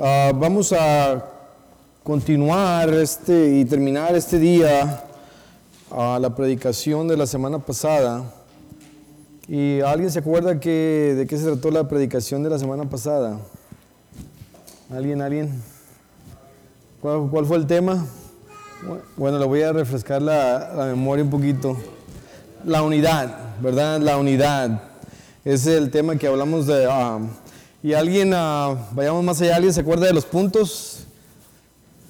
Ah, vamos a continuar este y terminar este día a la predicación de la semana pasada. ¿Y alguien se acuerda que, de qué se trató la predicación de la semana pasada? ¿Alguien, alguien? ¿Cuál, cuál fue el tema? Bueno, le voy a refrescar la, la memoria un poquito. La unidad, ¿verdad? La unidad. Es el tema que hablamos de... ah, y alguien, ah, vayamos más allá, ¿alguien se acuerda de los puntos?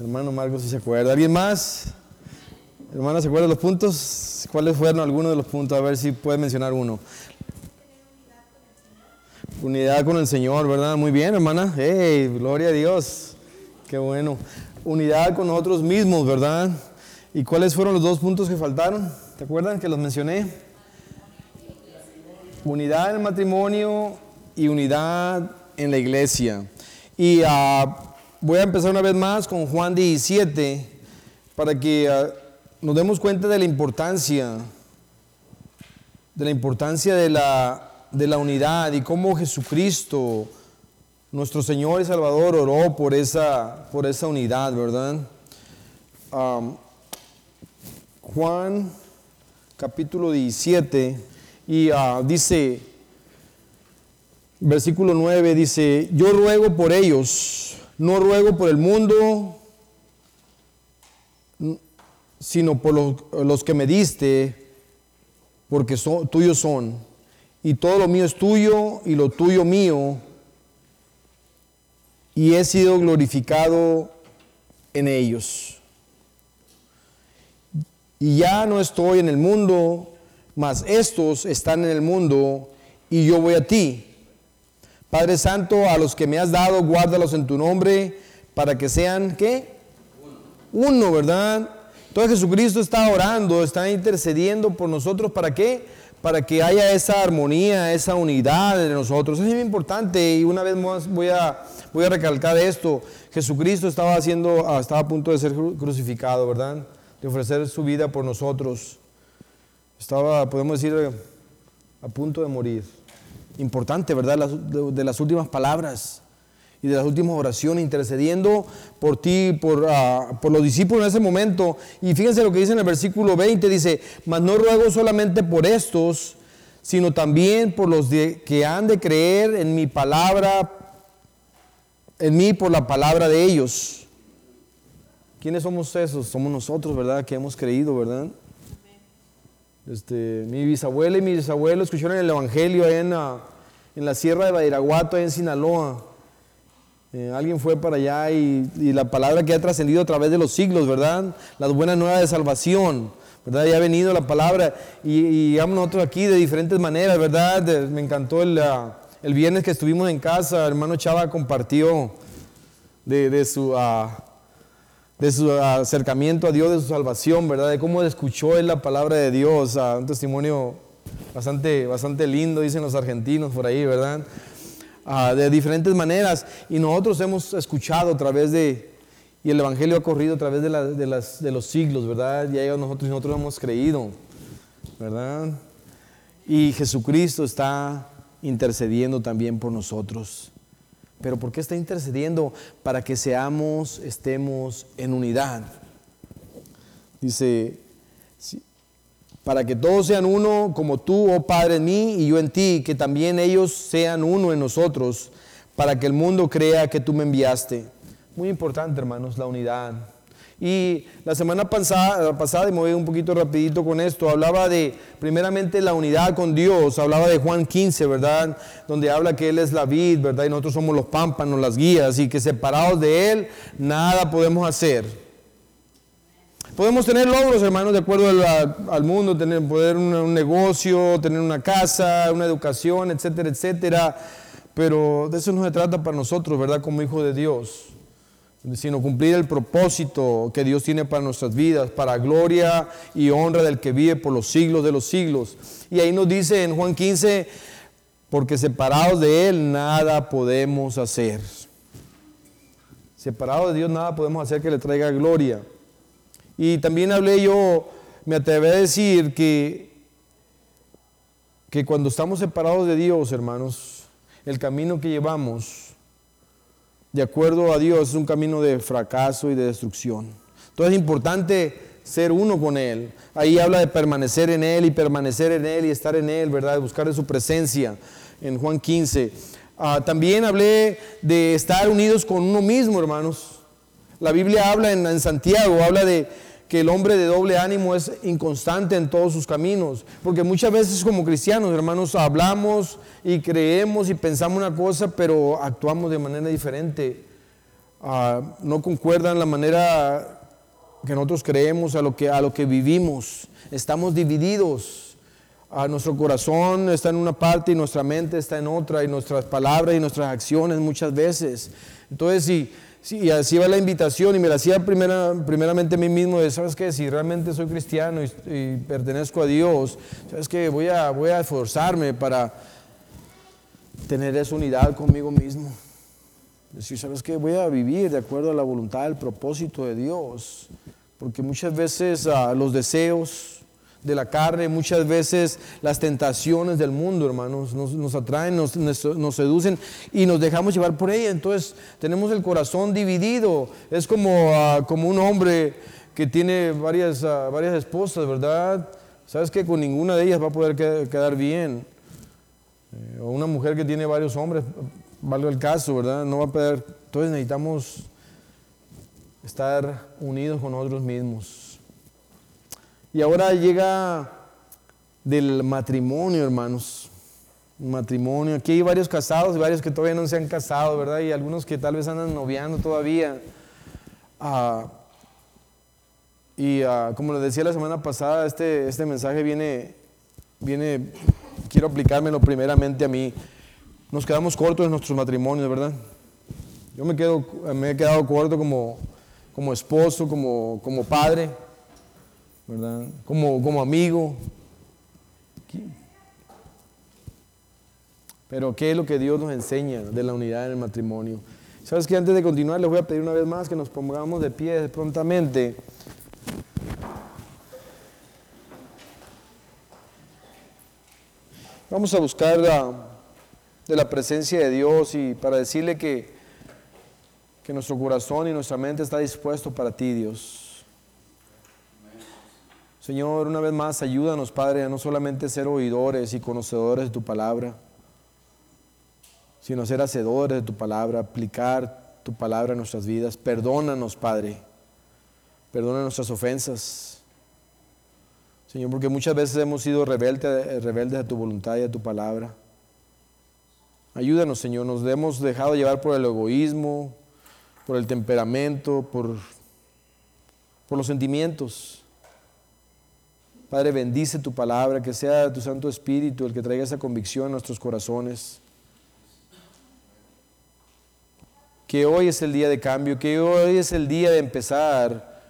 Hermano Marcos, si se acuerda. ¿Alguien más? Hermana, ¿se acuerda de los puntos? ¿Cuáles fueron algunos de los puntos? A ver si puede mencionar uno. Unidad con el Señor, ¿verdad? Muy bien, hermana. ¡Hey! Gloria a Dios. Qué bueno. Unidad con nosotros mismos, ¿verdad? ¿Y cuáles fueron los dos puntos que faltaron? ¿Te acuerdan que los mencioné? Unidad en el matrimonio y unidad en la iglesia. Y ah, voy a empezar una vez más con Juan 17 para que ah, nos demos cuenta de la importancia, de la importancia de la, de la unidad y cómo Jesucristo, nuestro Señor y Salvador, oró por esa, por esa unidad, ¿verdad? Juan capítulo 17 y ah, dice, versículo 9 dice, yo ruego por ellos, no ruego por el mundo, sino por los, los que me diste, porque son, tuyos son, y todo lo mío es tuyo y lo tuyo mío, y he sido glorificado en ellos. Y ya no estoy en el mundo, mas estos están en el mundo, y yo voy a ti. Padre Santo, a los que me has dado, guárdalos en tu nombre, para que sean, ¿qué? Uno, ¿verdad? Entonces Jesucristo está orando, está intercediendo por nosotros, ¿para qué? Para que haya esa armonía, esa unidad de nosotros. Eso es muy importante y una vez más voy a, voy a recalcar esto. Jesucristo estaba haciendo, ah, estaba a punto de ser cru- crucificado, ¿verdad? De ofrecer su vida por nosotros. Estaba, podemos decir, a punto de morir. Importante, ¿verdad? De, las últimas palabras y de las últimas oraciones, intercediendo por ti, por, ah, por los discípulos en ese momento. Y fíjense lo que dice en el versículo 20, dice, mas no ruego solamente por estos, sino también por los de- que han de creer en mi palabra, en mí por la palabra de ellos. ¿Quiénes somos esos? Somos nosotros, ¿verdad? Que hemos creído, ¿verdad? Este, mi bisabuela y mi bisabuelo escucharon el Evangelio en la, en la sierra de Badiraguato, allá en Sinaloa. Eh, alguien fue para allá y, la palabra que ha trascendido a través de los siglos, ¿verdad? Las buenas nuevas de salvación, ¿verdad? Ya ha venido la palabra y, y llegamos nosotros aquí de diferentes maneras, ¿verdad? Me encantó el, ah, el viernes que estuvimos en casa, hermano Chava compartió de, de su... ah, de su acercamiento a Dios, de su salvación, ¿verdad? De cómo escuchó él la palabra de Dios, ah, un testimonio bastante, bastante lindo, dicen los argentinos por ahí, ¿verdad? Ah, de diferentes maneras. Y nosotros hemos escuchado a través de, y el Evangelio ha corrido a través de, la- de las, de los siglos, ¿verdad? Ya nosotros, nosotros hemos creído, ¿verdad? Y Jesucristo está intercediendo también por nosotros. Pero ¿por qué está intercediendo? Para que seamos, estemos en unidad. Dice, para que todos sean uno, como tú, oh Padre, en mí y yo en ti, que también ellos sean uno en nosotros, para que el mundo crea que tú me enviaste. Muy importante, hermanos, la unidad. Y la semana pasada, pasada, y me voy un poquito rapidito con esto, hablaba de primeramente la unidad con Dios, hablaba de Juan 15, ¿verdad? Donde habla que Él es la vid, ¿verdad? Y nosotros somos los pámpanos, las guías, y que separados de Él, nada podemos hacer. Podemos tener logros, hermanos, de acuerdo al, mundo, tener, poder un, un negocio, tener una casa, una educación, etcétera, etcétera. Pero de eso no se trata para nosotros, ¿verdad? Como hijos de Dios. Sino cumplir el propósito que Dios tiene para nuestras vidas, para gloria y honra del que vive por los siglos de los siglos. Y ahí nos dice en Juan 15, porque separados de Él nada podemos hacer. Separados de Dios nada podemos hacer que le traiga gloria. Y también hablé yo, me atreví a decir que, que cuando estamos separados de Dios, hermanos, el camino que llevamos de acuerdo a Dios, es un camino de fracaso y de destrucción. Entonces es importante ser uno con Él. Ahí habla de permanecer en Él y permanecer en Él y estar en Él, ¿verdad? De buscar de su presencia en Juan 15. Ah, también hablé de estar unidos con uno mismo, hermanos. La Biblia habla en Santiago, habla de que el hombre de doble ánimo es inconstante en todos sus caminos. Porque muchas veces como cristianos, hermanos, hablamos y creemos y pensamos una cosa, pero actuamos de manera diferente. Ah, no concuerdan la manera que nosotros creemos a lo que, a lo que vivimos. Estamos divididos. Ah, nuestro corazón está en una parte y nuestra mente está en otra, y nuestras palabras y nuestras acciones muchas veces. Entonces, si Sí, y así va la invitación y me la hacía primera, primeramente a mí mismo de, ¿sabes qué? Si realmente soy cristiano y, pertenezco a Dios, ¿sabes qué? Voy a, voy a esforzarme para tener esa unidad conmigo mismo. Decir, ¿sabes qué? Voy a vivir de acuerdo a la voluntad, el propósito de Dios. Porque muchas veces ah, los deseos, de la carne, muchas veces las tentaciones del mundo, hermanos, nos, atraen, nos, seducen y nos dejamos llevar por ella. Entonces tenemos el corazón dividido. Es como, ah, como un hombre que tiene varias, ah, varias esposas, ¿verdad? Sabes que con ninguna de ellas va a poder quedar bien. Eh, o una mujer que tiene varios hombres, valga el caso, ¿verdad? No va a poder. Entonces necesitamos estar unidos con nosotros mismos. Y ahora llega del matrimonio, hermanos. Matrimonio. Aquí hay varios casados y varios que todavía no se han casado, ¿verdad? Y algunos que tal vez andan noviando todavía. Ah, y ah, como les decía la semana pasada, este, este mensaje viene, viene, quiero aplicármelo primeramente a mí. Nos quedamos cortos en nuestros matrimonios, ¿verdad? Yo me, quedo, me he quedado corto como, como esposo, como, como padre. Como, como amigo. Pero ¿qué es lo que Dios nos enseña de la unidad en el matrimonio? Sabes que antes de continuar les voy a pedir una vez más que nos pongamos de pie prontamente. Vamos a buscar de la presencia de Dios y para decirle que, que nuestro corazón y nuestra mente está dispuesto para ti, Dios. Señor, una vez más, ayúdanos, Padre, a no solamente ser oidores y conocedores de tu palabra, sino ser hacedores de tu palabra, aplicar tu palabra en nuestras vidas. Perdónanos, Padre. Perdona nuestras ofensas. Señor, porque muchas veces hemos sido rebeldes, a tu voluntad y a tu palabra. Ayúdanos, Señor. Nos hemos dejado llevar por el egoísmo, por el temperamento, por, por los sentimientos. Padre, bendice tu palabra, que sea tu Santo Espíritu el que traiga esa convicción a nuestros corazones. Que hoy es el día de cambio, que hoy es el día de empezar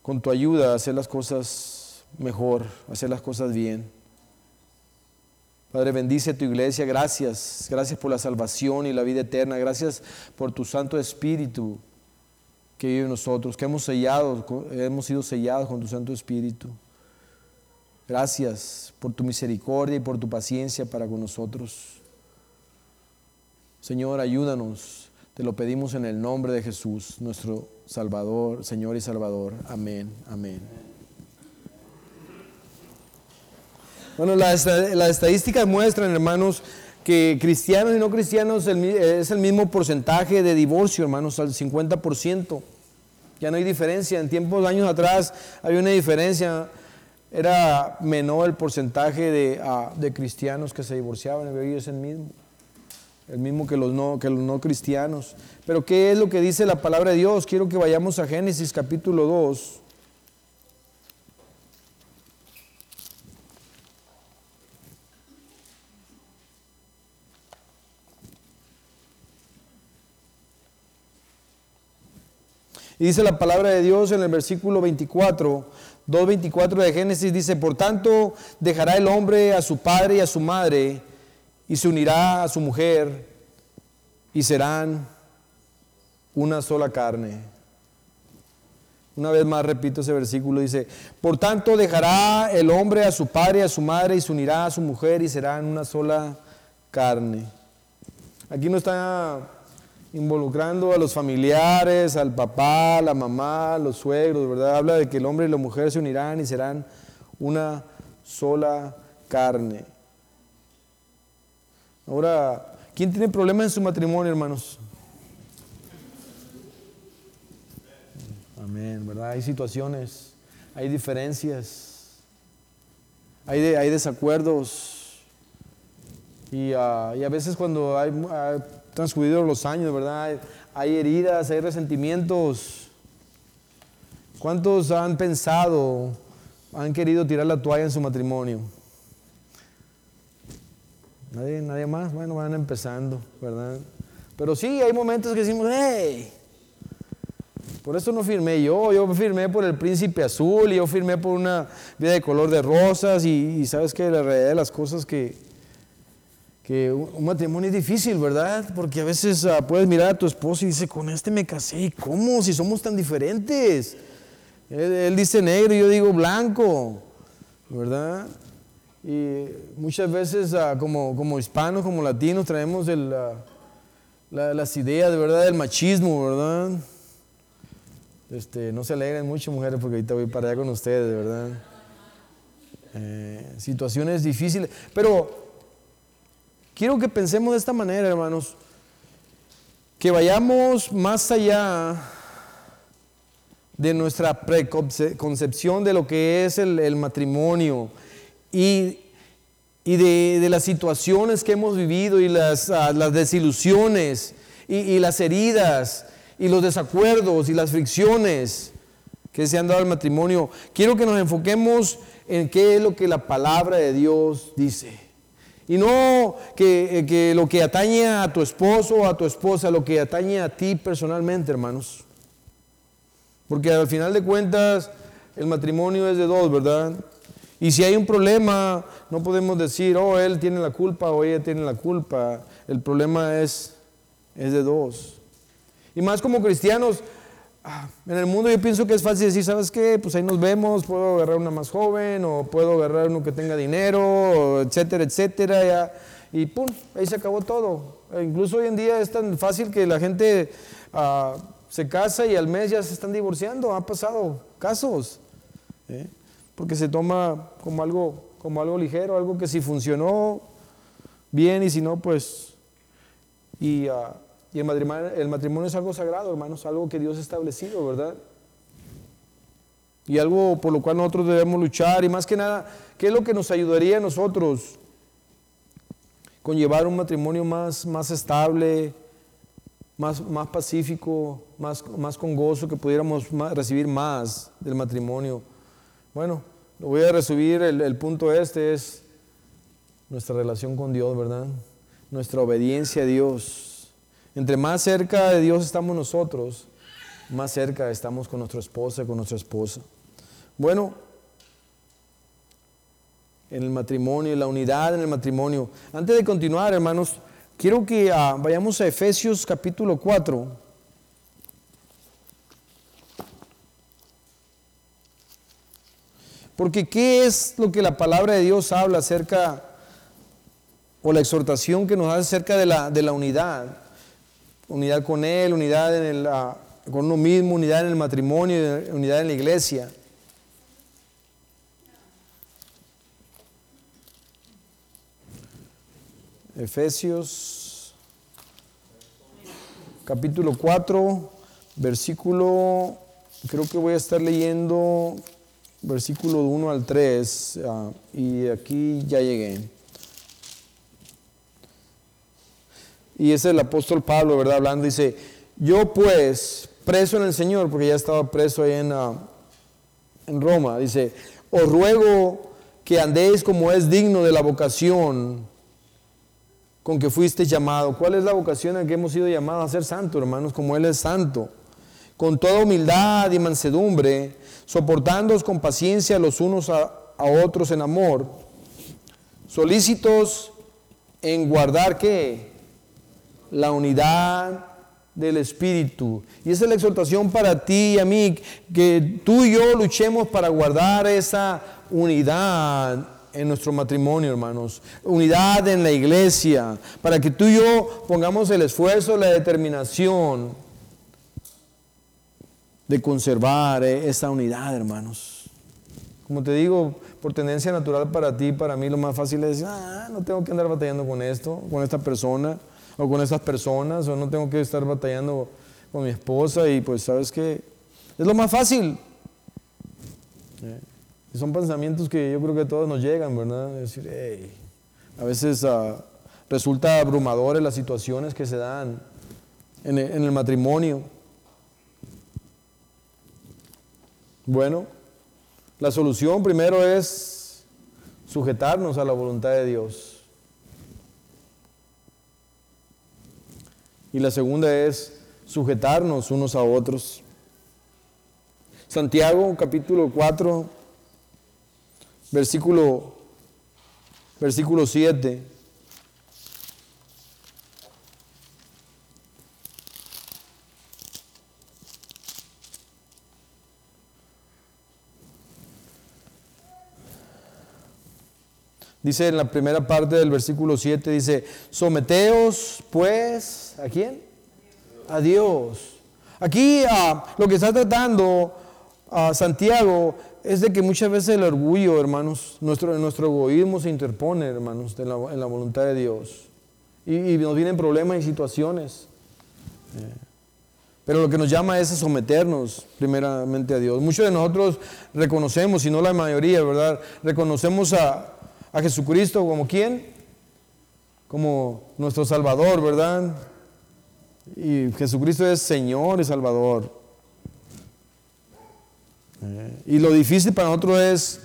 con tu ayuda a hacer las cosas mejor, a hacer las cosas bien. Padre, bendice tu iglesia, gracias, gracias por la salvación y la vida eterna, gracias por tu Santo Espíritu que vive en nosotros, que hemos sellado, hemos sido sellados con tu Santo Espíritu. Gracias por tu misericordia y por tu paciencia para con nosotros. Señor, ayúdanos. Te lo pedimos en el nombre de Jesús, nuestro Salvador, Señor y Salvador. Amén, amén. Bueno, las, estadísticas muestran, hermanos, que cristianos y no cristianos es el mismo porcentaje de divorcio, hermanos, al 50%. Ya no hay diferencia. En tiempos, años atrás, había una diferencia era menor el porcentaje ah, de, cristianos que se divorciaban, hoy es el mismo, el mismo que los, no, que los no cristianos. Pero ¿qué es lo que dice la palabra de Dios? Quiero que vayamos a Génesis capítulo 2. Y dice la palabra de Dios en el versículo 24, 2.24 de Génesis dice, por tanto dejará el hombre a su padre y a su madre y se unirá a su mujer y serán una sola carne. Una vez más repito ese versículo, dice, por tanto dejará el hombre a su padre y a su madre y se unirá a su mujer y serán una sola carne. Aquí no está involucrando a los familiares, al papá, la mamá, los suegros, ¿verdad? Habla de que el hombre y la mujer se unirán y serán una sola carne. Ahora, ¿quién tiene problemas en su matrimonio, hermanos? Amén, ¿verdad? Hay situaciones, hay diferencias, hay, hay desacuerdos. Y, ah, y, a veces cuando hay, transcurrido los años, ¿verdad? Hay, heridas, hay resentimientos. ¿Cuántos han pensado, han querido tirar la toalla en su matrimonio? Nadie, nadie más, bueno, van empezando, ¿verdad? Pero sí, hay momentos que decimos, hey, por eso no firmé yo, yo firmé por el príncipe azul y yo firmé por una vida de color de rosas y, sabes que la realidad de las cosas que, que un matrimonio es difícil, ¿verdad? Porque a veces ah, puedes mirar a tu esposo y dice, con este me casé, ¿y cómo? Si somos tan diferentes. Él, dice negro y yo digo blanco, ¿verdad? Y muchas veces ah, como, como hispanos, como latinos, traemos el, ah, las ideas de verdad del machismo, ¿verdad? Este, no se alegren mucho, mujeres, porque ahorita voy para allá con ustedes, ¿verdad? Eh, situaciones difíciles. Pero quiero que pensemos de esta manera, hermanos. Que vayamos más allá de nuestra preconcepción de lo que es el, matrimonio y, de, las situaciones que hemos vivido y las, ah, desilusiones y las heridas y los desacuerdos y las fricciones que se han dado al matrimonio, quiero que nos enfoquemos en qué es lo que la palabra de Dios dice. Y no que, eh, que, lo que atañe a tu esposo o a tu esposa, lo que atañe a ti personalmente, hermanos. Porque al final de cuentas, el matrimonio es de dos, ¿verdad? Y si hay un problema, no podemos decir, oh, él tiene la culpa o ella tiene la culpa. El problema es, es de dos. Y más como cristianos, en el mundo yo pienso que es fácil decir, ¿sabes qué? Pues ahí nos vemos, puedo agarrar una más joven o puedo agarrar uno que tenga dinero, etcétera, etcétera. y pum, ahí se acabó todo. E incluso hoy en día es tan fácil que la gente ah, se casa y al mes ya se están divorciando. Ha pasado casos. ¿eh? Porque se toma como algo, como algo ligero, algo que si funcionó bien y si no, pues... Y, uh, el matrimonio, el es algo sagrado, hermanos, algo que Dios ha establecido, ¿verdad? Y algo por lo cual nosotros debemos luchar. Y más que nada, ¿qué es lo que nos ayudaría a nosotros con llevar un matrimonio más, más estable, más, más pacífico, más, más con gozo, que pudiéramos recibir más del matrimonio? Bueno, lo voy a resumir, el, el punto este es nuestra relación con Dios, ¿verdad? Nuestra obediencia a Dios entre más cerca de Dios estamos nosotros, más cerca estamos con nuestra esposa, con nuestra esposa. Bueno, en el matrimonio, la unidad en el matrimonio. Antes de continuar, hermanos, quiero que ah, vayamos a Efesios capítulo 4. Porque ¿qué es lo que la palabra de Dios habla acerca, o la exhortación que nos hace acerca de la, de la unidad? Unidad con Él, unidad en el, con uno mismo, unidad en el matrimonio, unidad en la iglesia. Efesios capítulo 4, versículo, creo que voy a estar leyendo versículo 1 al 3, ah, y aquí ya llegué. Y es el apóstol Pablo, ¿verdad? Hablando, dice, yo pues, preso en el Señor, porque ya estaba preso ahí en, ah, en Roma, dice, os ruego que andéis como es digno de la vocación con que fuiste llamado. ¿Cuál es la vocación en que hemos sido llamados a ser santos, hermanos? Como Él es santo. Con toda humildad y mansedumbre, soportándoos con paciencia los unos a, a otros en amor, solícitos en guardar qué? La unidad del Espíritu. Y esa es la exhortación para ti y a mí, que tú y yo luchemos para guardar esa unidad en nuestro matrimonio, hermanos. Unidad en la iglesia. Para que tú y yo pongamos el esfuerzo, la determinación de conservar eh, esa unidad, hermanos. Como te digo, por tendencia natural para ti, para mí lo más fácil es decir, ah, no tengo que andar batallando con esto, con esta persona, o con estas personas, o no tengo que estar batallando con mi esposa, y pues sabes que es lo más fácil. Eh, son pensamientos que yo creo que a todos nos llegan, ¿verdad? Decir, a veces uh, resulta abrumadores las situaciones que se dan el, en el matrimonio. Bueno, la solución primero es sujetarnos a la voluntad de Dios. Y la segunda es sujetarnos unos a otros. Santiago capítulo 4, versículo, versículo 7. Dice en la primera parte del versículo 7, dice, someteos pues, ¿a quién? A Dios. Aquí ah, lo que está tratando a Santiago es de que muchas veces el orgullo, hermanos, nuestro, nuestro egoísmo se interpone, hermanos, en la, voluntad de Dios. Y, nos vienen problemas y situaciones. Eh, pero lo que nos llama es a someternos primeramente a Dios. Muchos de nosotros reconocemos, si no la mayoría, ¿verdad? Reconocemos a, a Jesucristo como quién? Como nuestro Salvador, ¿verdad? Y Jesucristo es Señor y Salvador. Eh, y lo difícil para nosotros es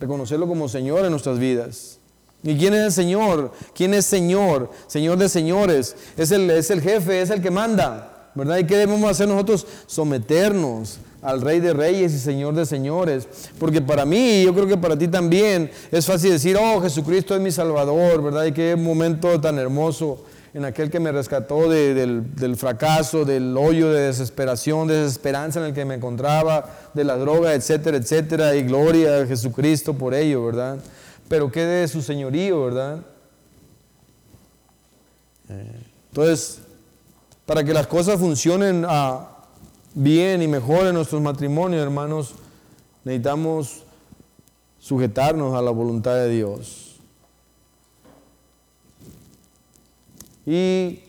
reconocerlo como Señor en nuestras vidas. ¿Y quién es el Señor? ¿Quién es Señor? Señor de señores. Es el, es el jefe, es el que manda. ¿Verdad? ¿Y qué debemos hacer nosotros? Someternos al Rey de Reyes y Señor de Señores. Porque para mí, yo creo que para ti también, es fácil decir, oh, Jesucristo es mi Salvador, ¿verdad? Y qué momento tan hermoso en aquel que me rescató del, fracaso, del hoyo de desesperación, de desesperanza en el que me encontraba, de la droga, etcétera, etcétera, y gloria a Jesucristo por ello, ¿verdad? Pero qué de su señorío, ¿verdad? Entonces, para que las cosas funcionen ah, bien y mejor en nuestros matrimonios, hermanos, necesitamos sujetarnos a la voluntad de Dios. Y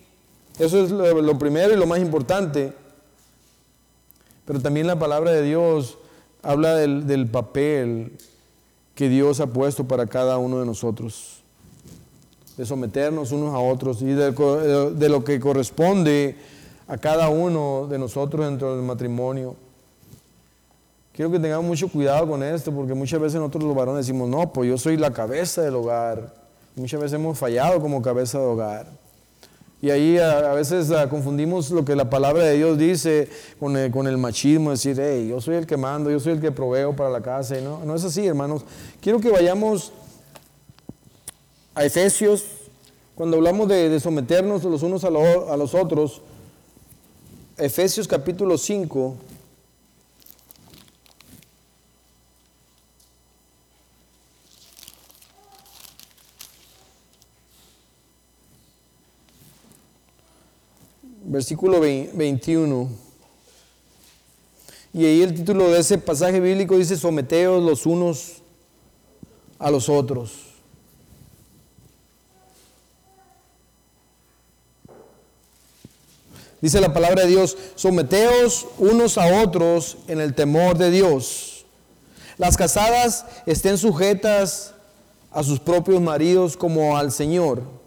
eso es lo, primero y lo más importante. Pero también la palabra de Dios habla del, papel que Dios ha puesto para cada uno de nosotros. De someternos unos a otros y de, lo que corresponde a cada uno de nosotros dentro del matrimonio. Quiero que tengamos mucho cuidado con esto, porque muchas veces nosotros los varones decimos, no, pues yo soy la cabeza del hogar. Muchas veces hemos fallado como cabeza de hogar. Y ahí a, veces confundimos lo que la palabra de Dios dice con el, machismo, decir, hey, yo soy el que mando, yo soy el que proveo para la casa. No, no es así, hermanos. Quiero que vayamos a Efesios, cuando hablamos de, someternos los unos a los otros, Efesios capítulo 5. versículo 21. Y ahí el título de ese pasaje bíblico dice, someteos los unos a los otros. Dice la palabra de Dios, someteos unos a otros en el temor de Dios. Las casadas estén sujetas a sus propios maridos como al Señor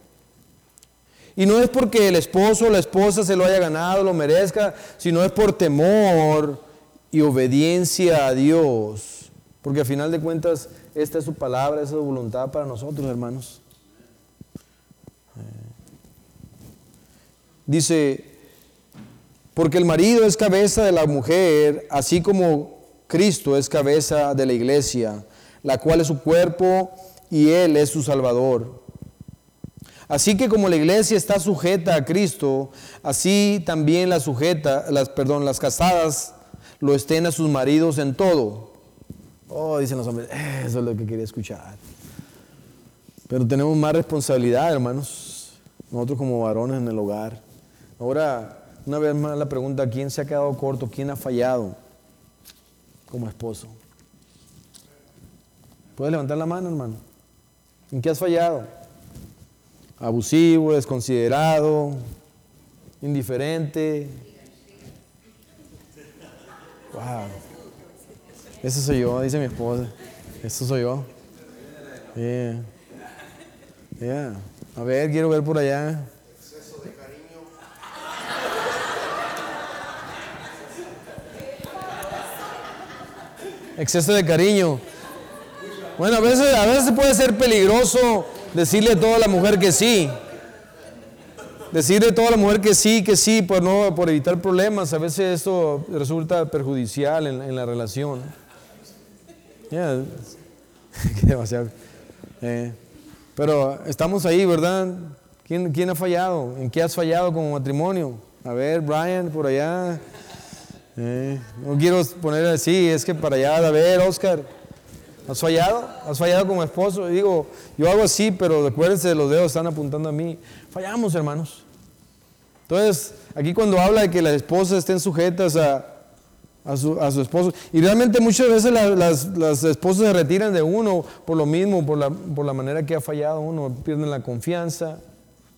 y no es porque el esposo o la esposa se lo haya ganado, lo merezca, sino es por temor y obediencia a Dios. Porque al final de cuentas, esta es su palabra, esa es su voluntad para nosotros, hermanos. Dice, porque el marido es cabeza de la mujer, así como Cristo es cabeza de la iglesia, la cual es su cuerpo y Él es su Salvador. Así que como la iglesia está sujeta a Cristo, así también la sujeta, las, perdón, las casadas lo estén a sus maridos en todo. Oh, dicen los hombres, eso es lo que quería escuchar. Pero tenemos más responsabilidad, hermanos, nosotros como varones en el hogar. Ahora, una vez más la pregunta, ¿quién se ha quedado corto? ¿Quién ha fallado como esposo? ¿Puedes levantar la mano, hermano? ¿En qué has fallado? Abusivo, desconsiderado, indiferente. Wow. Eso soy yo, dice mi esposa. Eso soy yo. Yeah. A ver, quiero ver por allá. Exceso de cariño. Exceso de cariño. Bueno, a veces, a veces puede ser peligroso decirle a toda la mujer que sí. Decirle a toda la mujer que sí, que sí, por, no, por evitar problemas. A veces esto resulta perjudicial en, la relación. Yeah. demasiado. Eh. Pero estamos ahí, ¿verdad? ¿Quién, ¿Quién ha fallado? ¿En qué has fallado como matrimonio? A ver, Brian, por allá. Eh. No quiero poner así, es que para allá, a ver, Oscar. ¿Has fallado? ¿Has fallado como esposo? digo, yo hago así, pero acuérdense, los dedos están apuntando a mí. Fallamos, hermanos. Entonces, aquí cuando habla de que las esposas estén sujetas a, a, su, esposo, y realmente muchas veces las, las, esposas se retiran de uno por lo mismo, por la, por la manera que ha fallado uno, pierden la confianza,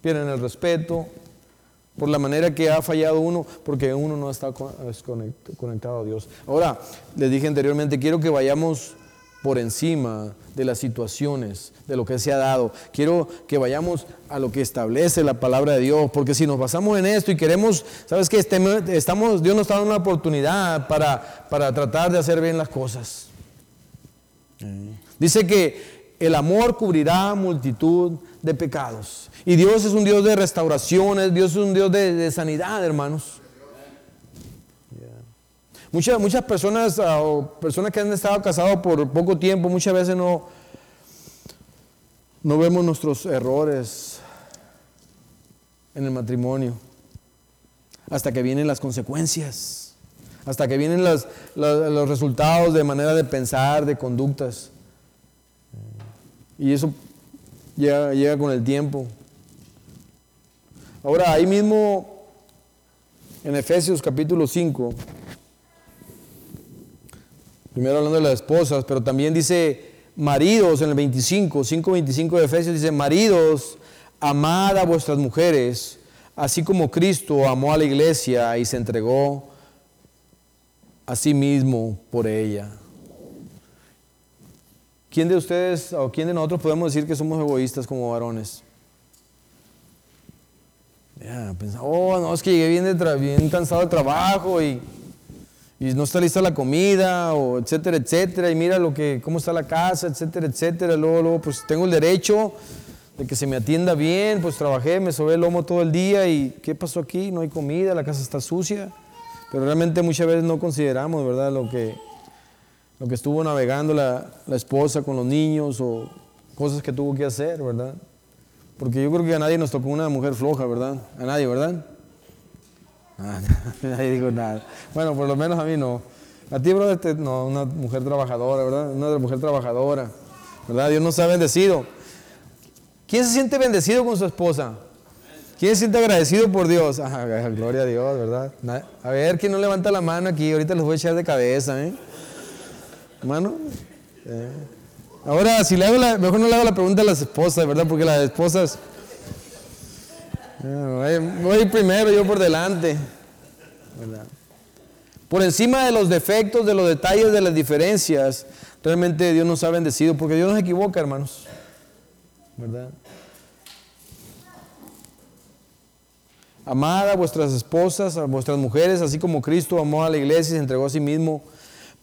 pierden el respeto, por la manera que ha fallado uno, porque uno no está conectado a Dios. Ahora, les dije anteriormente, quiero que vayamos por encima de las situaciones, de lo que se ha dado. Quiero que vayamos a lo que establece la palabra de Dios, porque si nos basamos en esto y queremos, ¿sabes qué? Estamos, Dios nos está dando una oportunidad para, para tratar de hacer bien las cosas. Dice que el amor cubrirá multitud de pecados. Y Dios es un Dios de restauraciones, Dios es un Dios de sanidad, hermanos. Muchas, muchas personas ah, o personas que han estado casados por poco tiempo, muchas veces no, no vemos nuestros errores en el matrimonio hasta que vienen las consecuencias, hasta que vienen los resultados de manera de pensar, de conductas. Y eso llega con el tiempo. Ahora, ahí mismo en Efesios capítulo 5, Primero hablando de las esposas, pero también dice maridos en el 25, 5.25 de Efesios dice, maridos, amad a vuestras mujeres, así como Cristo amó a la iglesia y se entregó a sí mismo por ella. ¿Quién de ustedes o quién de nosotros podemos decir que somos egoístas como varones? Ya, oh, no, es que llegué bien, cansado de trabajo y y no está lista la comida, o etcétera, etcétera, y mira lo que, cómo está la casa, etcétera, etcétera. Luego, luego, pues tengo el derecho de que se me atienda bien, pues trabajé, me sobé el lomo todo el día y ¿qué pasó aquí? No hay comida, la casa está sucia. Pero realmente muchas veces no consideramos, ¿verdad? Lo que, lo que estuvo navegando la, la esposa con los niños o cosas que tuvo que hacer, ¿verdad? Porque yo creo que a nadie nos tocó una mujer floja, ¿verdad? A nadie, ¿verdad? Ah, nadie dijo nada. Bueno, por lo menos a mí no. A ti, brother, no, una mujer trabajadora, ¿verdad? Una mujer trabajadora, ¿verdad? Dios nos ha bendecido. ¿Quién se siente bendecido con su esposa? ¿Quién se siente agradecido por Dios? Ah, gloria a Dios, ¿verdad? A ver, ¿quién no levanta la mano aquí? Ahorita los voy a echar de cabeza, ¿eh? Hermano. Eh. Ahora, si le hago la, mejor no le hago la pregunta a las esposas, ¿verdad? Porque las esposas Voy primero, yo por delante. Por encima de los defectos, de los detalles, de las diferencias, realmente Dios nos ha bendecido, porque Dios no se equivoca, hermanos. ¿Verdad? Amad a vuestras esposas, a vuestras mujeres, así como Cristo amó a la iglesia y se entregó a sí mismo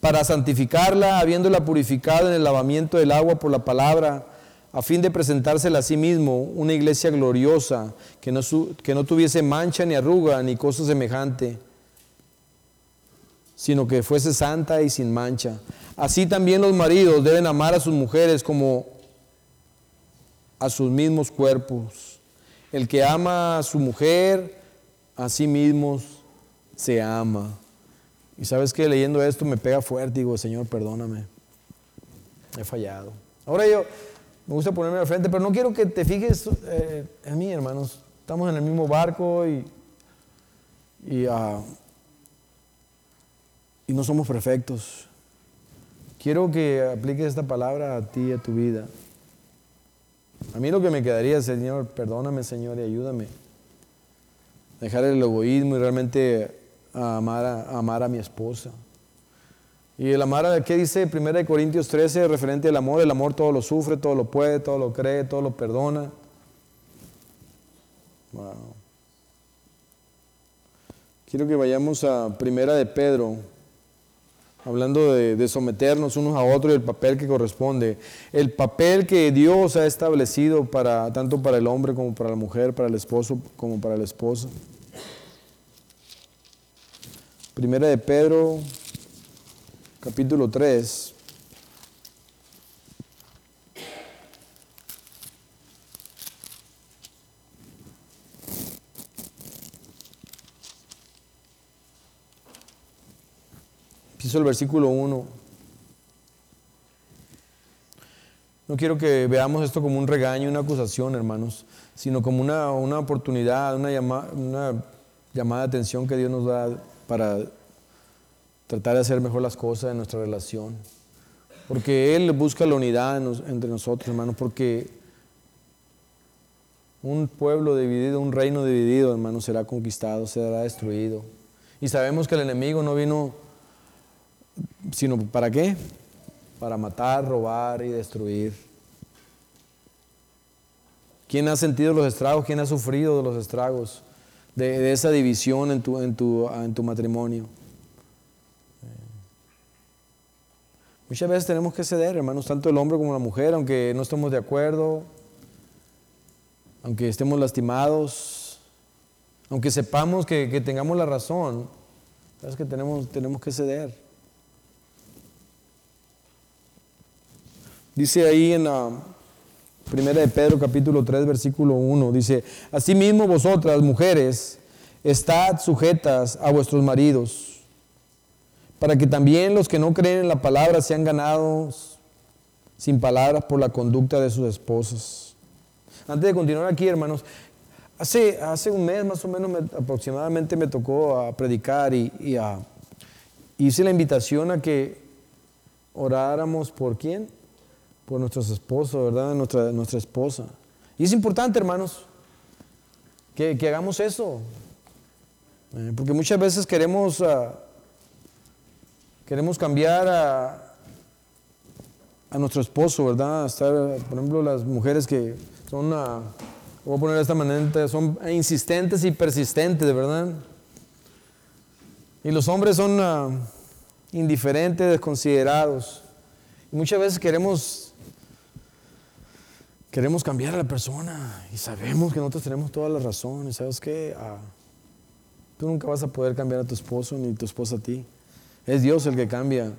para santificarla, habiéndola purificado en el lavamiento del agua por la palabra a fin de presentársela a sí mismo una iglesia gloriosa, que no, tuviese mancha ni arruga ni cosa semejante, sino que fuese santa y sin mancha. Así también los maridos deben amar a sus mujeres como a sus mismos cuerpos. El que ama a su mujer, a sí mismo se ama. Y sabes que leyendo esto me pega fuerte, digo, Señor, perdóname. he fallado. Ahora yo me gusta ponerme al frente, pero no quiero que te fijes eh, en mí, hermanos. Estamos en el mismo barco y, y, ah, y no somos perfectos. Quiero que apliques esta palabra a ti y a tu vida. A mí lo que me quedaría, Señor, perdóname, Señor, y ayúdame. Dejar el egoísmo y realmente amar a, amar a mi esposa. Y el amar, ¿qué dice 1 Corintios 13 referente al amor? El amor todo lo sufre, todo lo puede, todo lo cree, todo lo perdona. Quiero que vayamos a Primera de Pedro hablando de, someternos unos a otros y el papel que corresponde, el papel que Dios ha establecido para tanto para el hombre como para la mujer, para el esposo como para la esposa. Primera de Pedro, capítulo 3. Empiezo el versículo 1. No quiero que veamos esto como un regaño, una acusación, hermanos, sino como una, una oportunidad, una, una llamada de atención que Dios nos da para tratar de hacer mejor las cosas en nuestra relación. Porque Él busca la unidad entre nosotros, hermanos, porque un pueblo dividido, un reino dividido, hermanos, será conquistado, será destruido. Y sabemos que el enemigo no vino sino ¿para qué? Para matar, robar y destruir. ¿Quién ha sentido los estragos? ¿Quién ha sufrido de los estragos de, esa división en tu, en tu, en tu matrimonio? Muchas veces tenemos que ceder, hermanos, tanto el hombre como la mujer, aunque no estemos de acuerdo, aunque estemos lastimados, aunque sepamos que, que tengamos la razón, sabes que tenemos, tenemos que ceder. Dice ahí en la primera de Pedro capítulo 3 versículo 1, dice, Asimismo vosotras mujeres, estad sujetas a vuestros maridos, para que también los que no creen en la palabra sean ganados sin palabras por la conducta de sus esposas. Antes de continuar aquí, hermanos, hace, hace un mes más o menos aproximadamente me tocó a predicar y, hice la invitación a que oráramos por quién? Por nuestros esposos, ¿verdad? Nuestra, nuestra esposa. Y es importante, hermanos, que, hagamos eso. Eh, porque muchas veces queremos, ah, queremos cambiar a, a, nuestro esposo, ¿verdad? Estar, por ejemplo, las mujeres que son, uh, voy a poner de esta manera, son insistentes y persistentes, ¿verdad? Y los hombres son ah, indiferentes, desconsiderados. Y muchas veces queremos Queremos cambiar a la persona y sabemos que nosotros tenemos todas las razones. ¿Sabes qué? Ah, tú nunca vas a poder cambiar a tu esposo ni tu esposa a ti. Es Dios el que cambia,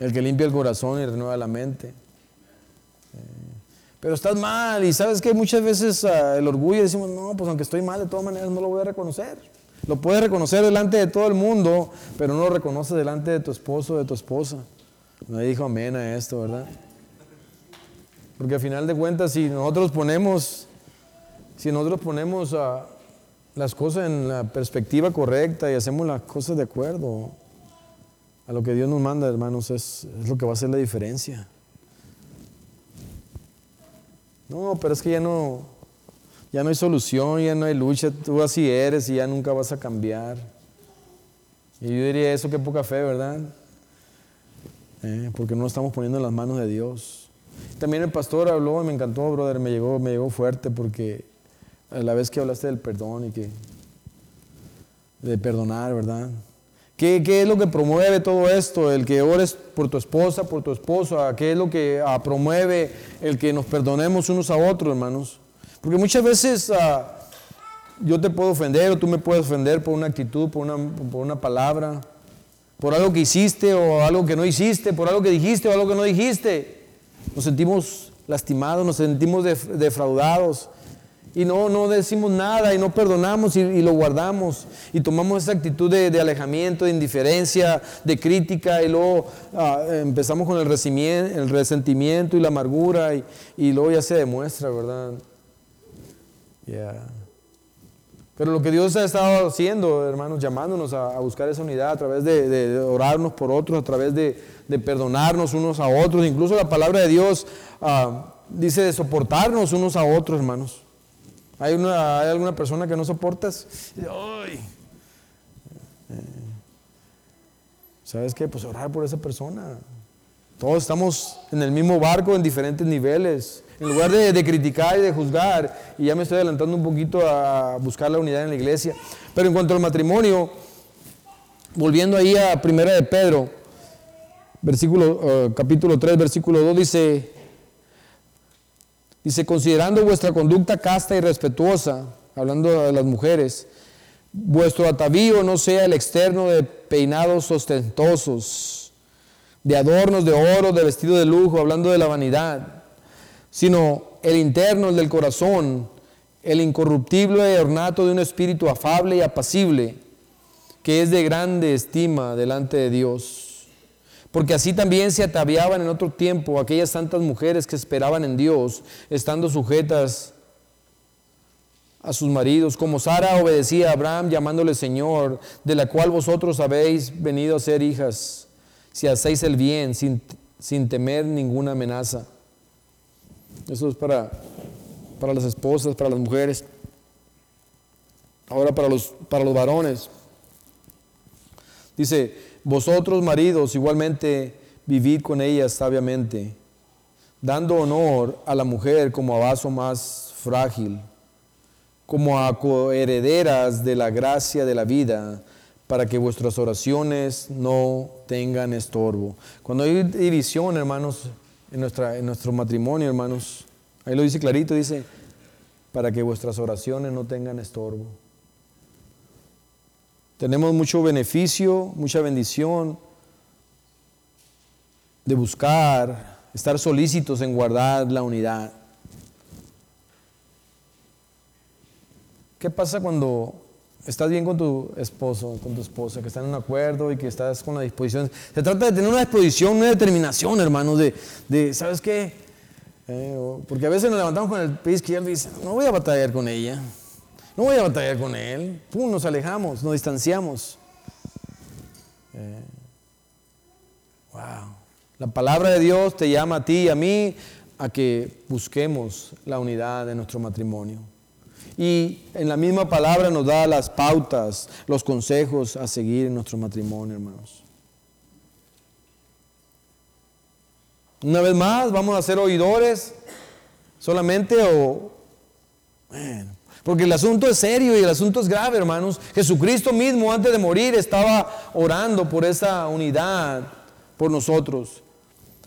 el que limpia el corazón y renueva la mente. Eh, pero estás mal y sabes que muchas veces ah, el orgullo decimos, no, pues aunque estoy mal, de todas maneras no lo voy a reconocer. Lo puedes reconocer delante de todo el mundo, pero no lo reconoces delante de tu esposo o de tu esposa. Nadie dijo amén a esto, ¿verdad? Porque al final de cuentas, si nosotros ponemos, si nosotros ponemos ah, las cosas en la perspectiva correcta y hacemos las cosas de acuerdo a lo que Dios nos manda, hermanos, es, lo que va a hacer la diferencia. No, pero es que ya no, ya no hay solución, ya no hay lucha, tú así eres y ya nunca vas a cambiar. Y yo diría eso, qué poca fe, ¿verdad? Eh, porque no lo estamos poniendo en las manos de Dios. También el pastor habló y me encantó, brother, me llegó, me llegó fuerte porque a la vez que hablaste del perdón y que de perdonar, ¿verdad? ¿Qué, ¿Qué, es lo que promueve todo esto? El que ores por tu esposa, por tu esposo. ¿Qué es lo que promueve el que nos perdonemos unos a otros, hermanos? Porque muchas veces ah, yo te puedo ofender o tú me puedes ofender por una actitud, por una, por una palabra, por algo que hiciste o algo que no hiciste, por algo que dijiste o algo que no dijiste nos sentimos lastimados, nos sentimos defraudados. Y no, no decimos nada y no perdonamos y, lo guardamos. Y tomamos esa actitud de, alejamiento, de indiferencia, de crítica y luego ah, empezamos con el, el resentimiento y la amargura y, y, luego ya se demuestra, ¿verdad? Yeah. Pero lo que Dios ha estado haciendo, hermanos, llamándonos a, buscar esa unidad a través de, orarnos por otros, a través de, perdonarnos unos a otros. Incluso la palabra de Dios ah, dice de soportarnos unos a otros, hermanos. ¿Hay, una, ¿Hay alguna persona que no soportas? Ay. Eh, ¿Sabes qué? Pues orar por esa persona. Todos estamos en el mismo barco en diferentes niveles. En lugar de, criticar y de juzgar, y ya me estoy adelantando un poquito a buscar la unidad en la iglesia. Pero en cuanto al matrimonio, volviendo ahí a Primera de Pedro, versículo, eh, capítulo 3, versículo 2, dice, Dice, considerando vuestra conducta casta y respetuosa, hablando de las mujeres, vuestro atavío no sea el externo de peinados ostentosos, de adornos de oro, de vestido de lujo, hablando de la vanidad, sino el interno, el del corazón, el incorruptible ornato de un espíritu afable y apacible, que es de grande estima delante de Dios porque así también se ataviaban en otro tiempo aquellas santas mujeres que esperaban en Dios, estando sujetas a sus maridos, como Sara obedecía a Abraham llamándole Señor, de la cual vosotros habéis venido a ser hijas, si hacéis el bien sin, sin temer ninguna amenaza. Eso es para, para las esposas, para las mujeres. Ahora para los, para los varones. Dice, vosotros, maridos, igualmente vivid con ellas sabiamente, dando honor a la mujer como a vaso más frágil, como a coherederas de la gracia de la vida, para que vuestras oraciones no tengan estorbo. Cuando hay división, hermanos, en, nuestra, en nuestro matrimonio, hermanos, ahí lo dice clarito, dice, para que vuestras oraciones no tengan estorbo. Tenemos mucho beneficio, mucha bendición de buscar, estar solícitos en guardar la unidad. ¿Qué pasa cuando estás bien con tu esposo, con tu esposa, que están en un acuerdo y que estás con la disposición? Se trata de tener una disposición, una determinación, hermanos, de, ¿sabes qué? Eh, porque a veces nos levantamos con el pie izquierdo y dice, no voy a batallar con ella. No voy a batallar con él. Pum, nos alejamos, nos distanciamos. Eh, wow. La palabra de Dios te llama a ti y a mí a que busquemos la unidad de nuestro matrimonio. Y en la misma palabra nos da las pautas, los consejos a seguir en nuestro matrimonio, hermanos. Una vez más, vamos a ser oidores solamente o... Porque el asunto es serio y el asunto es grave, hermanos. Jesucristo mismo antes de morir estaba orando por esa unidad por nosotros.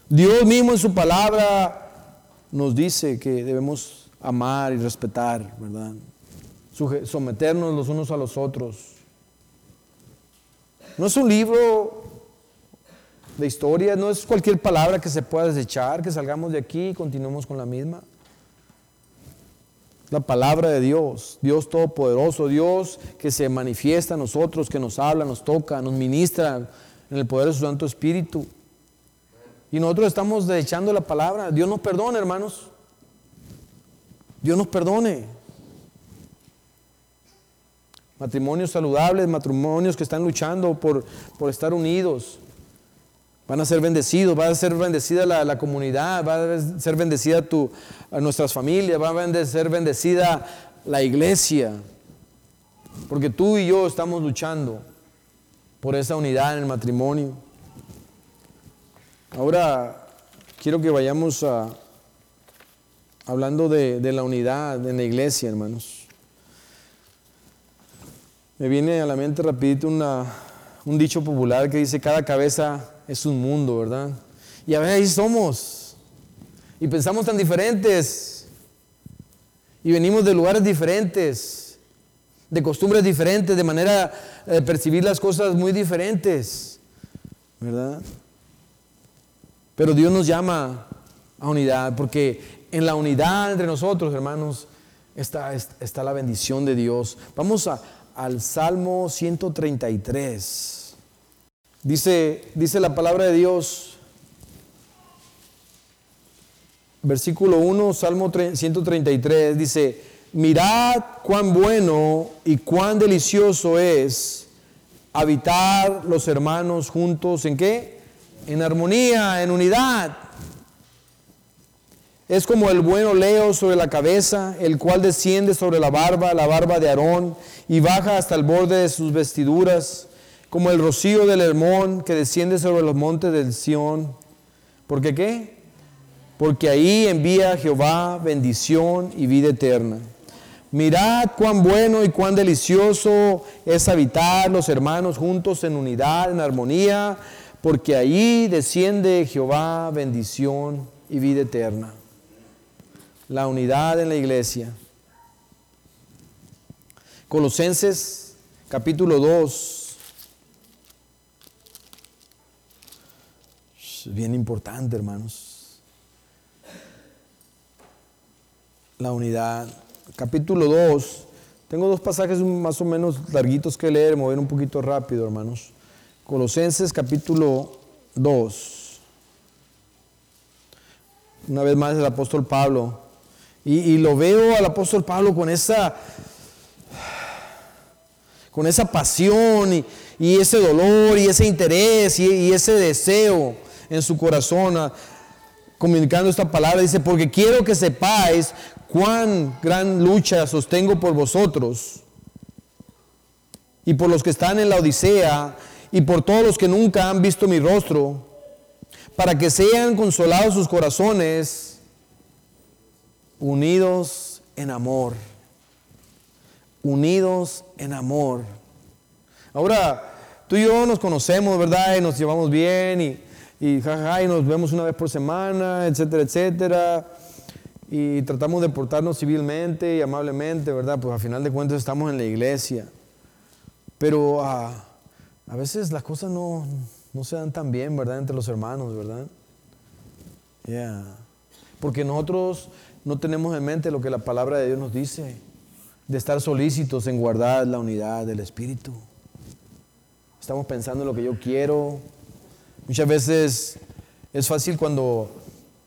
Dios mismo en su palabra nos dice que debemos amar y respetar, ¿verdad? Someternos los unos a los otros. No es un libro de historia, no es cualquier palabra que se pueda desechar, que salgamos de aquí y continuemos con la misma. La palabra de Dios, Dios Todopoderoso, Dios que se manifiesta a nosotros, que nos habla, nos toca, nos ministra en el poder de su Santo Espíritu. Y nosotros estamos desechando la palabra. Dios nos perdone, hermanos. Dios nos perdone. Matrimonios saludables, matrimonios que están luchando por, por estar unidos. Van a ser bendecidos, va a ser bendecida la, comunidad, va a ser bendecida tu, a nuestras familias, va a ser bendecida la iglesia. Porque tú y yo estamos luchando por esa unidad en el matrimonio. Ahora quiero que vayamos a, hablando de, de la unidad en la iglesia, hermanos. Me viene a la mente rapidito una, un dicho popular que dice, cada cabeza es un mundo, ¿verdad? Y a veces ahí somos. Y pensamos tan diferentes. Y venimos de lugares diferentes, de costumbres diferentes, de manera de percibir las cosas muy diferentes, ¿verdad? Pero Dios nos llama a unidad, porque en la unidad entre nosotros, hermanos, está, está la bendición de Dios. Vamos a, al Salmo 133. Dice, dice la palabra de Dios, versículo 1, Salmo 133, dice, mirad cuán bueno y cuán delicioso es habitar los hermanos juntos en qué? En armonía, en unidad. Es como el buen oleo sobre la cabeza, el cual desciende sobre la barba, la barba de Aarón, y baja hasta el borde de sus vestiduras, como el rocío del Hermón que desciende sobre los montes del Sión. ¿Por qué qué? Porque ahí envía Jehová bendición y vida eterna. Mirad cuán bueno y cuán delicioso es habitar los hermanos juntos en unidad, en armonía, porque ahí desciende Jehová bendición y vida eterna la unidad en la iglesia. Colosenses capítulo 2. Es bien importante, hermanos. La unidad. Capítulo 2. Tengo dos pasajes más o menos larguitos que leer, mover un poquito rápido, hermanos. Colosenses capítulo 2. Una vez más el apóstol Pablo y, lo veo al apóstol Pablo con esa, con esa pasión y, ese dolor y ese interés y, ese deseo en su corazón, comunicando esta palabra. Dice, porque quiero que sepáis cuán gran lucha sostengo por vosotros y por los que están en la Odisea y por todos los que nunca han visto mi rostro, para que sean consolados sus corazones unidos en amor, unidos en amor. Ahora, tú y yo nos conocemos, ¿verdad? Y nos llevamos bien y, y jaja, y nos vemos una vez por semana, etcétera, etcétera. Y tratamos de portarnos civilmente y amablemente, ¿verdad? Pues a final de cuentas estamos en la iglesia. Pero ah, a veces las cosas no, no se dan tan bien, ¿verdad? Entre los hermanos, ¿verdad? Yeah. Porque nosotros no tenemos en mente lo que la palabra de Dios nos dice, de estar solícitos en guardar la unidad del Espíritu. Estamos pensando en lo que yo quiero. Muchas veces es fácil cuando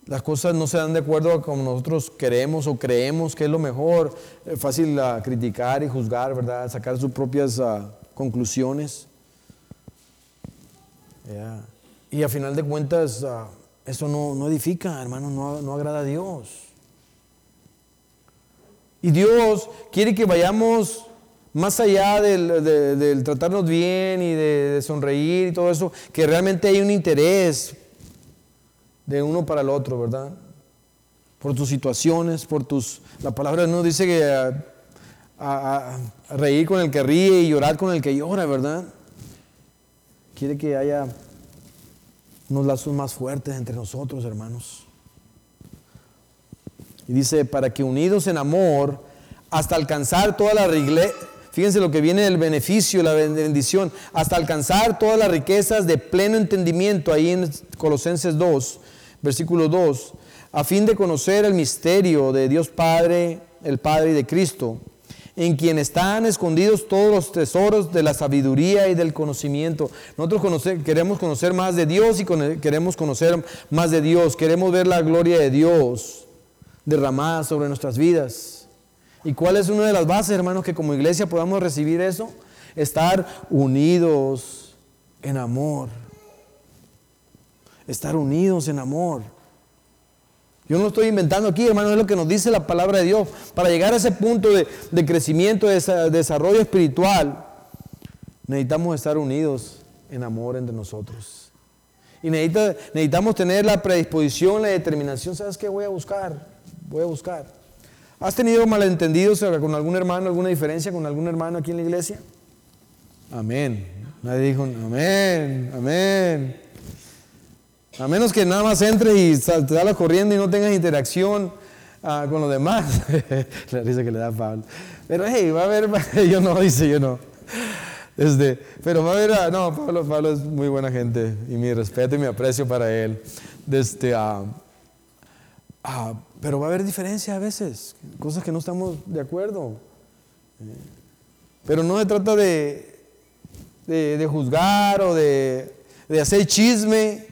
las cosas no se dan de acuerdo a como nosotros queremos o creemos que es lo mejor. Es fácil uh, criticar y juzgar, ¿verdad? Sacar sus propias uh, conclusiones. Y a final de cuentas, uh, eso no, no, edifica, hermano, no, no agrada a Dios. Y Dios quiere que vayamos más allá del, tratarnos bien y de, sonreír y todo eso, que realmente hay un interés de uno para el otro, ¿verdad? Por tus situaciones, por tus... La palabra no dice que a, reír con el que ríe y llorar con el que llora, ¿verdad? Quiere que haya unos lazos más fuertes entre nosotros, hermanos. Y dice, para que unidos en amor, hasta alcanzar toda la fíjense lo que viene del beneficio, la bendición, hasta alcanzar todas las riquezas de pleno entendimiento, ahí en Colosenses 2, versículo 2, a fin de conocer el misterio de Dios Padre, el Padre y de Cristo, en quien están escondidos todos los tesoros de la sabiduría y del conocimiento. Nosotros queremos conocer más de Dios y queremos conocer más de Dios, queremos ver la gloria de Dios derramada sobre nuestras vidas. ¿Y cuál es una de las bases, hermanos, que como iglesia podamos recibir eso? Estar unidos en amor. Estar unidos en amor. Yo no estoy inventando aquí, hermano, es lo que nos dice la palabra de Dios. Para llegar a ese punto de, crecimiento, de desarrollo espiritual, necesitamos estar unidos en amor entre nosotros. Y necesitamos tener la predisposición, la determinación. ¿Sabes qué voy a buscar? Voy a buscar. ¿Has tenido malentendidos con algún hermano, alguna diferencia con algún hermano aquí en la iglesia? Amén. Nadie dijo, amén, amén. A menos que nada más entres y te salgas corriendo y no tengas interacción ah, con los demás. la risa que le da Pablo. Pero hey, va a haber, yo no, dice yo no. Este, pero va a haber, ah, no, Pablo, Pablo es muy buena gente y mi respeto y mi aprecio para él. Desde, uh, Ah, pero va a haber diferencia a veces, cosas que no estamos de acuerdo. Pero no se trata de, de, juzgar o de, de, hacer chisme,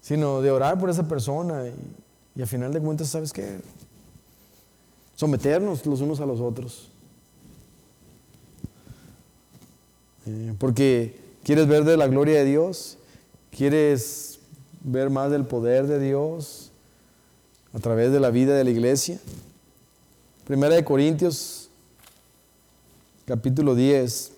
sino de orar por esa persona y, y al final de cuentas, ¿sabes qué? Someternos los unos a los otros. Eh, porque quieres ver de la gloria de Dios, quieres ver más del poder de Dios a través de la vida de la iglesia. Primera de Corintios, capítulo 10.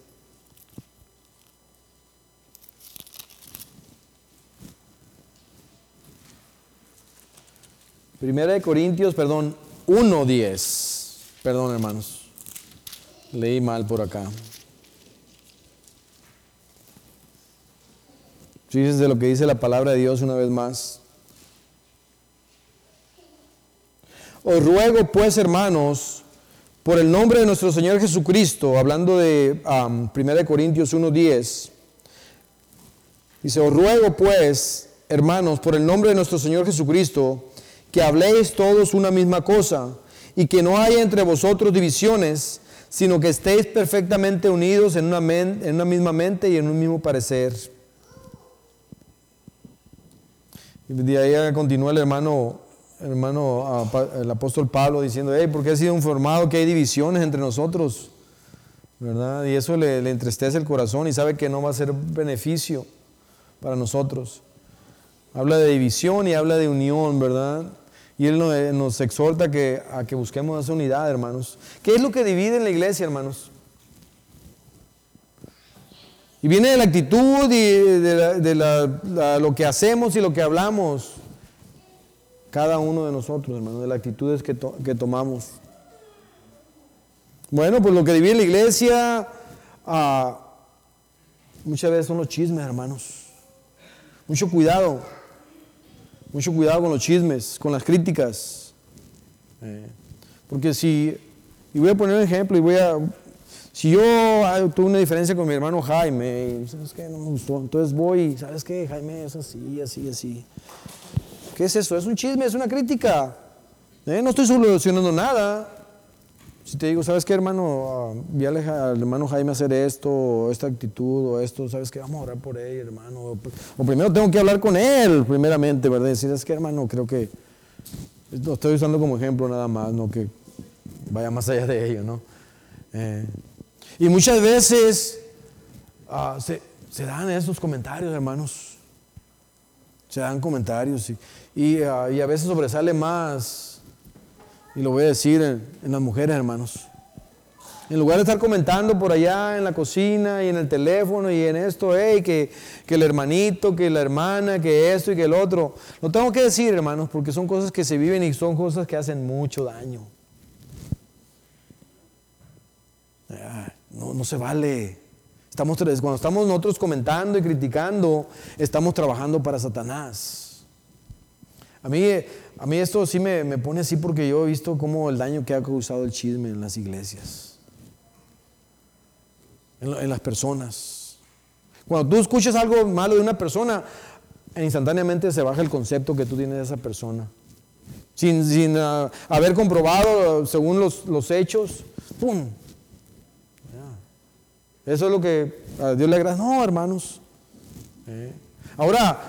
Primera de Corintios, perdón, 1.10. Perdón, hermanos. Leí mal por acá. Fíjense lo que dice la palabra de Dios una vez más. Os ruego pues, hermanos, por el nombre de nuestro Señor Jesucristo, hablando de 1 Corintios 1.10, dice, os ruego pues, hermanos, por el nombre de nuestro Señor Jesucristo, que habléis todos una misma cosa y que no haya entre vosotros divisiones, sino que estéis perfectamente unidos en una, en una misma mente y en un mismo parecer. Y de ahí continúa el hermano, hermano, el apóstol Pablo diciendo, hey, porque ha sido informado que hay divisiones entre nosotros, ¿verdad? Y eso le, entristece el corazón y sabe que no va a ser beneficio para nosotros. Habla de división y habla de unión, ¿verdad? Y Él nos, exhorta que, a que busquemos esa unidad, hermanos. ¿Qué es lo que divide en la iglesia, hermanos? Y viene de la actitud y de, lo que hacemos y lo que hablamos. Cada uno de nosotros, hermanos, de las actitudes que, que tomamos. Bueno, pues lo que divide la iglesia ah, muchas veces son los chismes, hermanos. Mucho cuidado. Mucho cuidado con los chismes, con las críticas. Eh, porque si, y voy a poner un ejemplo, y voy a, si yo tuve una diferencia con mi hermano Jaime, ¿sabes qué? No me gustó. Entonces voy, ¿sabes qué? Jaime es así, así, así. ¿Qué es eso? Es un chisme, es una crítica. ¿Eh? No estoy solucionando nada. Si te digo, ¿sabes qué, hermano? Uh, al hermano Jaime hacer esto, esta actitud, o esto, ¿sabes qué? Vamos a orar por él, hermano. O primero tengo que hablar con él, primeramente, ¿verdad? Decir, ¿sabes qué, hermano? Creo que lo estoy usando como ejemplo nada más, no que vaya más allá de ello, ¿no? Eh, y muchas veces ah, se, dan esos comentarios, hermanos. Se dan comentarios y, ah, a veces sobresale más, y lo voy a decir en, las mujeres, hermanos. En lugar de estar comentando por allá en la cocina y en el teléfono y en esto, hey, que, que, el hermanito, que la hermana, que esto y que el otro. Lo tengo que decir, hermanos, porque son cosas que se viven y son cosas que hacen mucho daño. No, se vale. Estamos, cuando estamos nosotros comentando y criticando, estamos trabajando para Satanás. A mí, a mí esto sí me, me pone así porque yo he visto cómo el daño que ha causado el chisme en las iglesias, en, las personas. Cuando tú escuchas algo malo de una persona, instantáneamente se baja el concepto que tú tienes de esa persona. Sin, sin ah, haber comprobado según los, los hechos, ¡pum! Eso es lo que a Dios le agrada. No, hermanos. Eh. Ahora,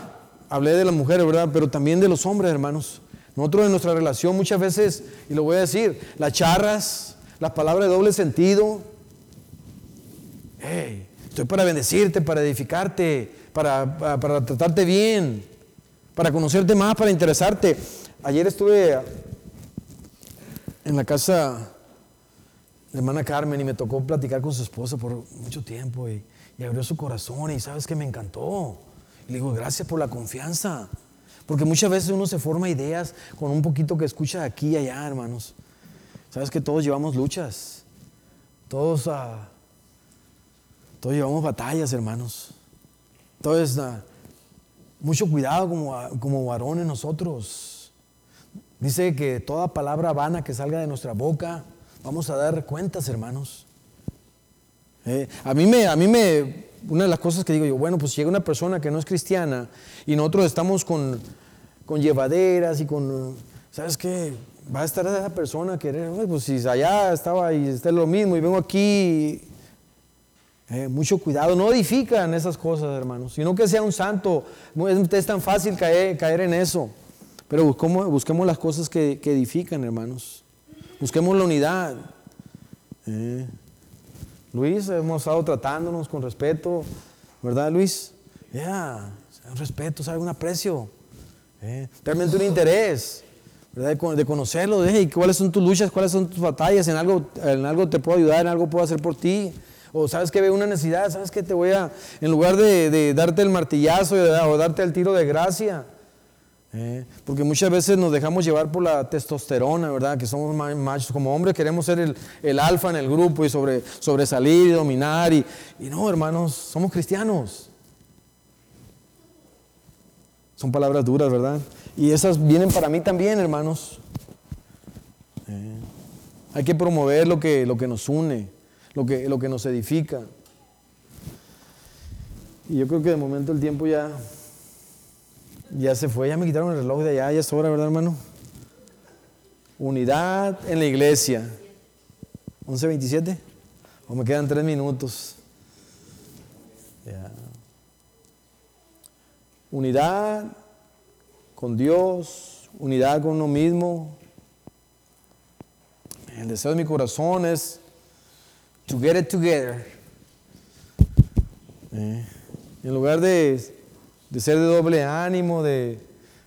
hablé de las mujeres, ¿verdad? Pero también de los hombres, hermanos. Nosotros en nuestra relación muchas veces, y lo voy a decir, las charras, las palabras de doble sentido. Hey, estoy para bendecirte, para edificarte, para, para tratarte bien, para conocerte más, para interesarte. Ayer estuve en la casa la hermana Carmen y me tocó platicar con su esposa por mucho tiempo y, abrió su corazón y sabes que me encantó. Y le digo, gracias por la confianza. Porque muchas veces uno se forma ideas con un poquito que escucha aquí y allá, hermanos. Sabes que todos llevamos luchas. Todos, uh, todos llevamos batallas, hermanos. Entonces, uh, mucho cuidado como, como varones nosotros. Dice que toda palabra vana que salga de nuestra boca Vamos a dar cuentas, hermanos. Eh, a, mí me, a mí una de las cosas que digo yo, bueno, pues llega una persona que no es cristiana y nosotros estamos con, con llevaderas y con, ¿sabes qué? Va a estar esa persona que, pues si allá estaba y está lo mismo y vengo aquí, eh, mucho cuidado, no edifican esas cosas, hermanos, sino que sea un santo. Es, es tan fácil caer, caer en eso, pero busquemos, busquemos las cosas que, que edifican, hermanos. Busquemos la unidad. Eh. Luis, hemos estado tratándonos con respeto, ¿verdad, Luis? Ya, un respeto. Un aprecio, eh. realmente un interés, ¿verdad? De, conocerlo, de cuáles son tus luchas, cuáles son tus batallas, en algo, en algo te puedo ayudar, en algo puedo hacer por ti. O sabes que veo una necesidad, sabes que te voy a, en lugar de, darte el martillazo o darte el tiro de gracia, eh, porque muchas veces nos dejamos llevar por la testosterona, ¿verdad? Que somos machos. Como hombres queremos ser el, alfa en el grupo y sobre, sobresalir y dominar. Y, no, hermanos, somos cristianos. Son palabras duras, ¿verdad? Y esas vienen para mí también, hermanos. Eh, hay que promover lo que, lo que nos une, lo que, lo que nos edifica. Y yo creo que de momento el tiempo ya ya se fue, ya me quitaron el reloj de allá, ya es hora, ¿verdad, hermano? Unidad en la iglesia. 11.27. O me quedan tres minutos. Unidad con Dios, unidad con uno mismo. El deseo de mi corazón es to get it together. Eh, en lugar de de ser de doble ánimo, de,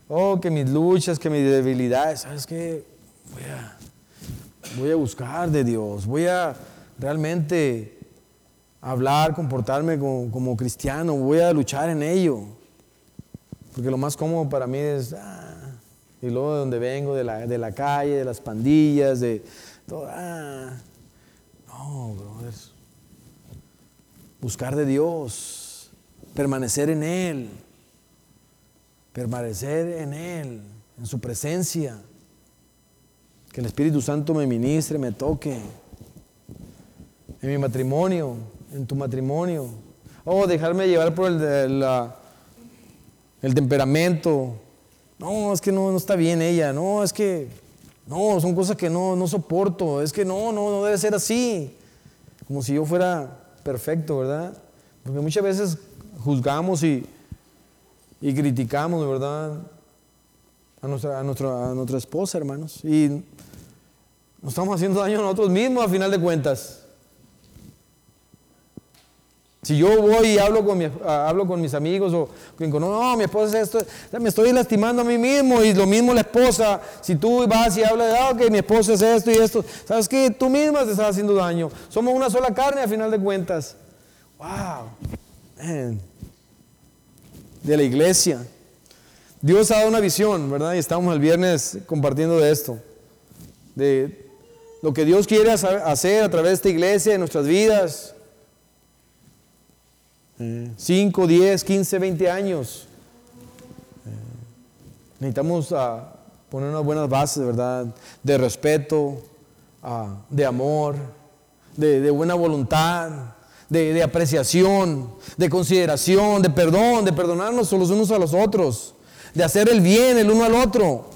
oh, que mis luchas, que mis debilidades, ¿sabes qué? Voy a, voy a buscar de Dios, voy a realmente hablar, comportarme como, cristiano, voy a luchar en ello. Porque lo más cómodo para mí es, ah, y luego de donde vengo, de la, de la calle, de las pandillas, de todo, ah, no, brother. Buscar de Dios, permanecer en Él permanecer en Él, en su presencia. Que el Espíritu Santo me ministre, me toque. En mi matrimonio, en tu matrimonio. Oh, dejarme llevar por el, el temperamento. No, es que no, no, está bien ella. No, es que no, son cosas que no, no soporto. Es que no, no, no debe ser así. Como si yo fuera perfecto, ¿verdad? Porque muchas veces juzgamos y y criticamos, ¿verdad? A nuestra, a, nuestra, a nuestra esposa, hermanos. Y nos estamos haciendo daño a nosotros mismos a final de cuentas. Si yo voy y hablo con, mi, hablo con mis amigos o con no, mi esposa es esto, me estoy lastimando a mí mismo y lo mismo la esposa. Si tú vas y hablas de, ah, que mi esposa es esto y esto, ¿sabes qué? Tú misma te estás haciendo daño. Somos una sola carne a final de cuentas. ¡Wow! Man de la iglesia. Dios ha dado una visión, ¿verdad? Y estamos el viernes compartiendo de esto, de lo que Dios quiere hacer a través de esta iglesia, en nuestras vidas. 5, 10, 15, 20 años. Necesitamos ah, poner unas buenas bases, ¿verdad? De respeto, ah, de amor, de buena voluntad, de, apreciación, de consideración, de perdón, de perdonarnos los unos a los otros, de hacer el bien el uno al otro.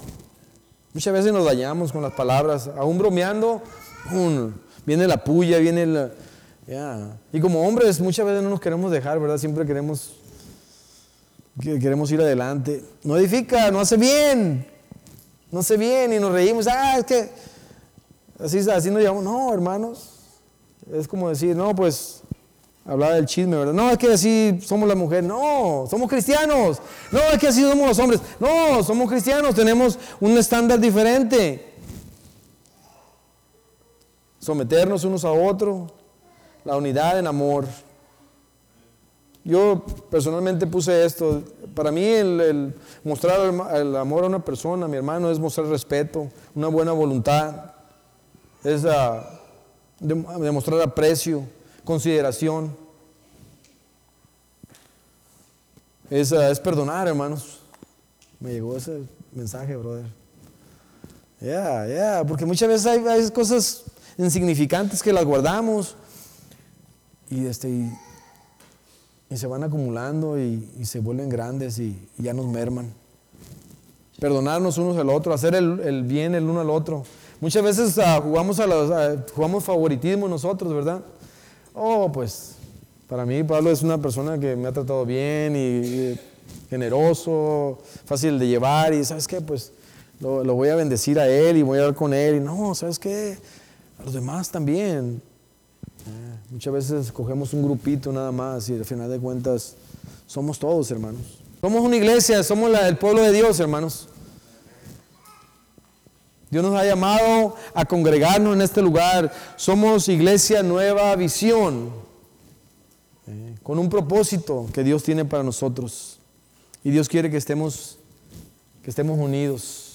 Muchas veces nos dañamos con las palabras, aún bromeando, viene la puya, viene la... Y como hombres muchas veces no nos queremos dejar, ¿verdad? Siempre queremos, queremos ir adelante. No edifica, no hace bien, no hace bien y nos reímos. Ah, es que así, así nos llamamos. No, hermanos, es como decir, no, pues Hablaba del chisme, ¿verdad? No, es que así somos la mujer. No, somos cristianos. No, es que así somos los hombres. No, somos cristianos. Tenemos un estándar diferente. Someternos unos a otros. La unidad en amor. Yo personalmente puse esto. Para mí el, mostrar el, amor a una persona, mi hermano, es mostrar respeto, una buena voluntad. Es ah, demostrar aprecio consideración. Es, ah, es perdonar, hermanos. Me llegó ese mensaje, brother. Ya, ya, porque muchas veces hay, cosas insignificantes que las guardamos y, este, y, se van acumulando y, se vuelven grandes y, ya nos merman. perdonarnos unos al otro, hacer el, el bien el uno al otro. Muchas veces ah, jugamos, a los, ah, jugamos favoritismo nosotros, ¿verdad? Oh, pues para mí Pablo es una persona que me ha tratado bien y, generoso, fácil de llevar y ¿sabes qué? Pues lo, lo voy a bendecir a él y voy a hablar con él y no, ¿sabes qué? A los demás también. Eh, muchas veces cogemos un grupito nada más y al final de cuentas somos todos hermanos. Somos una iglesia, somos la, el pueblo de Dios hermanos. Dios nos ha llamado a congregarnos en este lugar. Somos iglesia nueva visión, eh, con un propósito que Dios tiene para nosotros. Y Dios quiere que estemos, que estemos unidos.